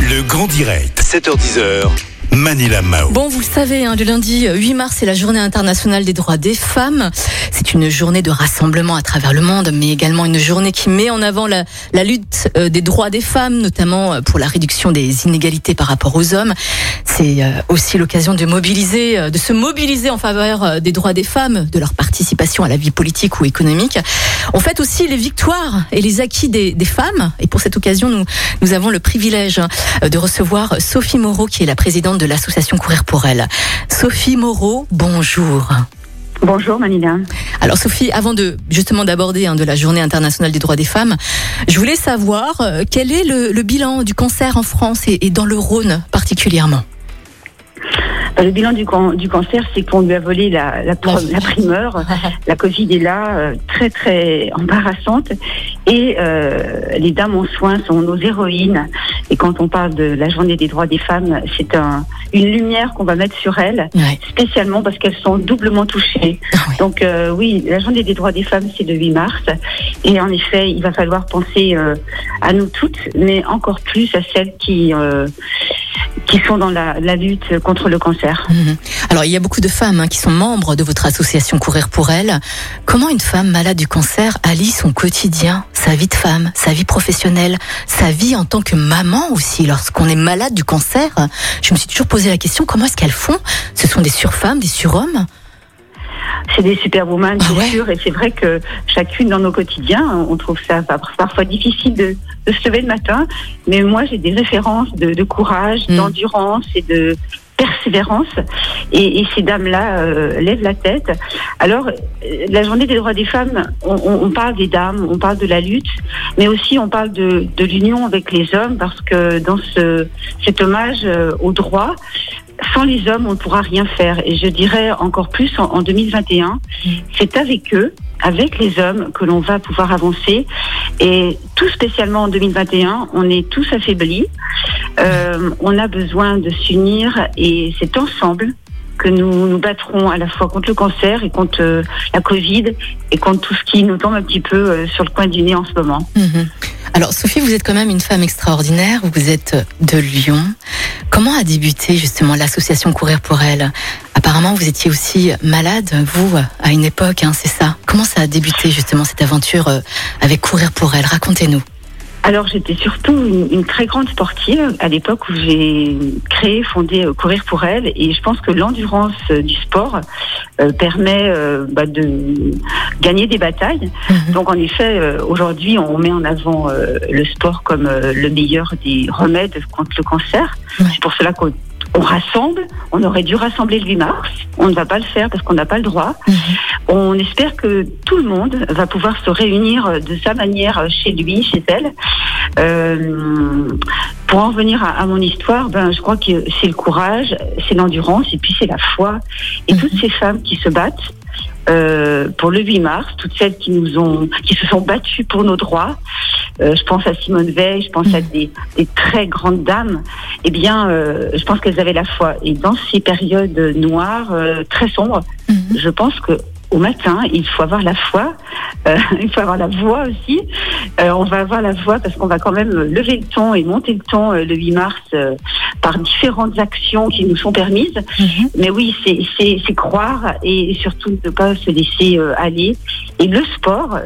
Le grand direct, 7h10h. Manila Mao. Bon, vous le savez, hein, le lundi 8 mars, c'est la journée internationale des droits des femmes. C'est une journée de rassemblement à travers le monde, mais également une journée qui met en avant la, la lutte euh, des droits des femmes, notamment euh, pour la réduction des inégalités par rapport aux hommes. C'est euh, aussi l'occasion de mobiliser, euh, de se mobiliser en faveur euh, des droits des femmes, de leur participation à la vie politique ou économique. On fête aussi les victoires et les acquis des, des femmes. Et pour cette occasion, nous, nous avons le privilège de recevoir Sophie Moreau, qui est la présidente de l'association Courir pour elle. Sophie Moreau, bonjour. Bonjour Manila. Alors Sophie, avant de justement d'aborder hein, de la Journée internationale des droits des femmes, je voulais savoir euh, quel est le, le bilan du cancer en France et, et dans le Rhône particulièrement? Le bilan du, can- du cancer, c'est qu'on lui a volé la, la, pre- la primeur. La Covid est là, euh, très très embarrassante. Et euh, les dames en soins sont nos héroïnes. Et quand on parle de la journée des droits des femmes, c'est un, une lumière qu'on va mettre sur elles, Ouais. spécialement parce qu'elles sont doublement touchées. Ah ouais. Donc euh, oui, la journée des droits des femmes, c'est le 8 mars. Et en effet, il va falloir penser euh, à nous toutes, mais encore plus à celles qui, euh, qui sont dans la, lutte contre le cancer. Mhm. Alors il y a beaucoup de femmes hein, qui sont membres de votre association Courir pour elle. Comment une femme malade du cancer allie son quotidien, sa vie de femme, sa vie professionnelle, sa vie en tant que maman aussi lorsqu'on est malade du cancer? Je me suis toujours posé la question comment est-ce qu'elles font? Ce sont des surfemmes, des surhommes? C'est des superwoman, Ah c'est ouais. sûr, et c'est vrai que chacune dans nos quotidiens, on trouve ça par- parfois difficile de, de se lever le matin, mais moi j'ai des références de, de courage, Mm. d'endurance et de persévérance, et, et ces dames-là euh, lèvent la tête. Alors, euh, la journée des droits des femmes, on, parle des dames, on parle de la lutte, mais aussi on parle de, de l'union avec les hommes, parce que dans ce, cet hommage euh, aux droits, sans les hommes, on ne pourra rien faire. Et je dirais encore plus en, en 2021, c'est avec eux, avec les hommes, que l'on va pouvoir avancer. Et tout spécialement en 2021, on est tous affaiblis. Euh, on a besoin de s'unir et c'est ensemble que nous nous battrons à la fois contre le cancer et contre euh, la Covid et contre tout ce qui nous tombe un petit peu euh, sur le coin du nez en ce moment. Mhm. Alors Sophie, vous êtes quand même une femme extraordinaire, vous êtes de Lyon. Comment a débuté justement l'association Courir pour elle? Apparemment, vous étiez aussi malade, vous, à une époque, hein, c'est ça? Comment ça a débuté justement cette aventure euh, avec Courir pour elle? Racontez-nous. Alors j'étais surtout une, une très grande sportive à l'époque où j'ai créé, fondé euh, Courir pour elle et je pense que l'endurance euh, du sport euh, permet bah, de gagner des batailles. Mhm. Donc en effet, aujourd'hui on met en avant le sport comme le meilleur des remèdes contre le cancer. C'est pour cela qu'on on rassemble, on aurait dû rassembler le 8 mars, on ne va pas le faire parce qu'on n'a pas le droit. Mhm. On espère que tout le monde va pouvoir se réunir de sa manière chez lui, chez elle. Euh, pour en venir à, à mon histoire, ben, je crois que c'est le courage, c'est l'endurance et puis c'est la foi. Et Mhm. toutes ces femmes qui se battent euh, pour le 8 mars, toutes celles qui nous ont, qui se sont battues pour nos droits. Euh, je pense à Simone Veil, je pense à des, des très grandes dames. Eh bien, euh, je pense qu'elles avaient la foi. Et dans ces périodes noires, euh, très sombres, Mhm. je pense que au matin, il faut avoir la foi, euh, il faut avoir la voix aussi. Euh, on va avoir la voix parce qu'on va quand même lever le ton et monter le ton euh, le 8 mars euh, par différentes actions qui nous sont permises. Mhm. Mais oui, c'est croire et surtout ne pas se laisser euh, aller. Et le sport,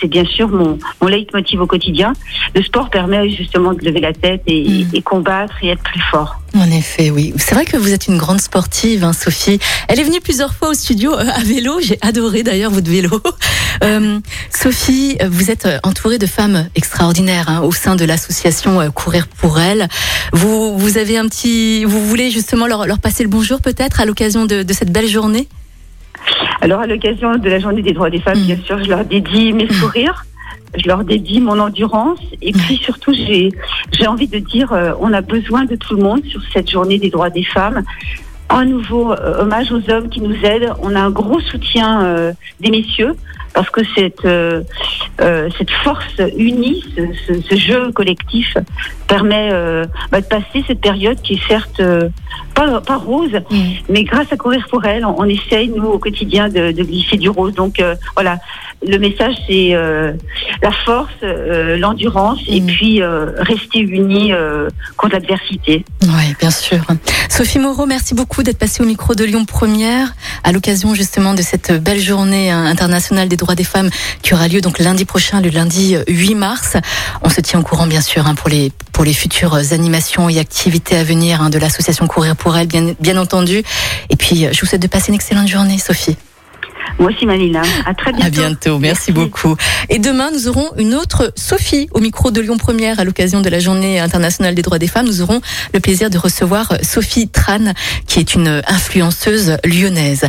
c'est bien sûr mon, mon leitmotiv au quotidien. Le sport permet justement de lever la tête et, Mhm. et combattre et être plus fort. En effet, oui. C'est vrai que vous êtes une grande sportive, hein, Sophie. Elle est venue plusieurs fois au studio euh, à vélo. J'ai adoré d'ailleurs votre vélo. Euh, Sophie, vous êtes euh, entourée de femmes extraordinaires hein, au sein de l'association euh, Courir pour elle. Vous, vous avez un petit, vous voulez justement leur, leur passer le bonjour peut-être à l'occasion de, de cette belle journée? Alors, à l'occasion de la journée des droits des femmes, Mhm. bien sûr, je leur dédie mes sourires. Je leur dédie mon endurance et puis surtout j'ai j'ai envie de dire euh, on a besoin de tout le monde sur cette journée des droits des femmes. Un nouveau euh, hommage aux hommes qui nous aident. On a un gros soutien euh, des messieurs parce que cette euh, euh, cette force unie, ce, ce, ce jeu collectif permet euh, bah, de passer cette période qui est certes pas, pas rose, Mm. mais grâce à courir pour elle, on, on essaye nous au quotidien de, de glisser du rose. Donc voilà, le message c'est la force, l'endurance et Mm. puis rester unis contre l'adversité. Oui, bien sûr. Sophie Moreau, merci beaucoup d'être passée au micro de Lyon Première à l'occasion justement de cette belle journée hein, internationale des droits des femmes qui aura lieu donc lundi prochain, le lundi euh, 8 mars. On se tient au courant bien sûr hein, pour les pour les futures animations et activités à venir hein, de l'association Courir pour elle, bien bien entendu. Et puis euh, je vous souhaite de passer une excellente journée, Sophie. Moi aussi Manila, à très bientôt. À bientôt, merci, beaucoup. Et demain, nous aurons une autre Sophie au micro de Lyon Première à l'occasion de la Journée internationale des droits des femmes. Nous aurons le plaisir de recevoir Sophie Tran, qui est une influenceuse lyonnaise.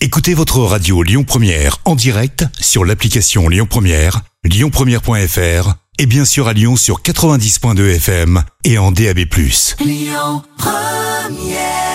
Écoutez votre radio Lyon Première en direct sur l'application Lyon Première, lyonpremière.fr et bien sûr à Lyon sur 90.2 FM et en DAB+. Lyon Première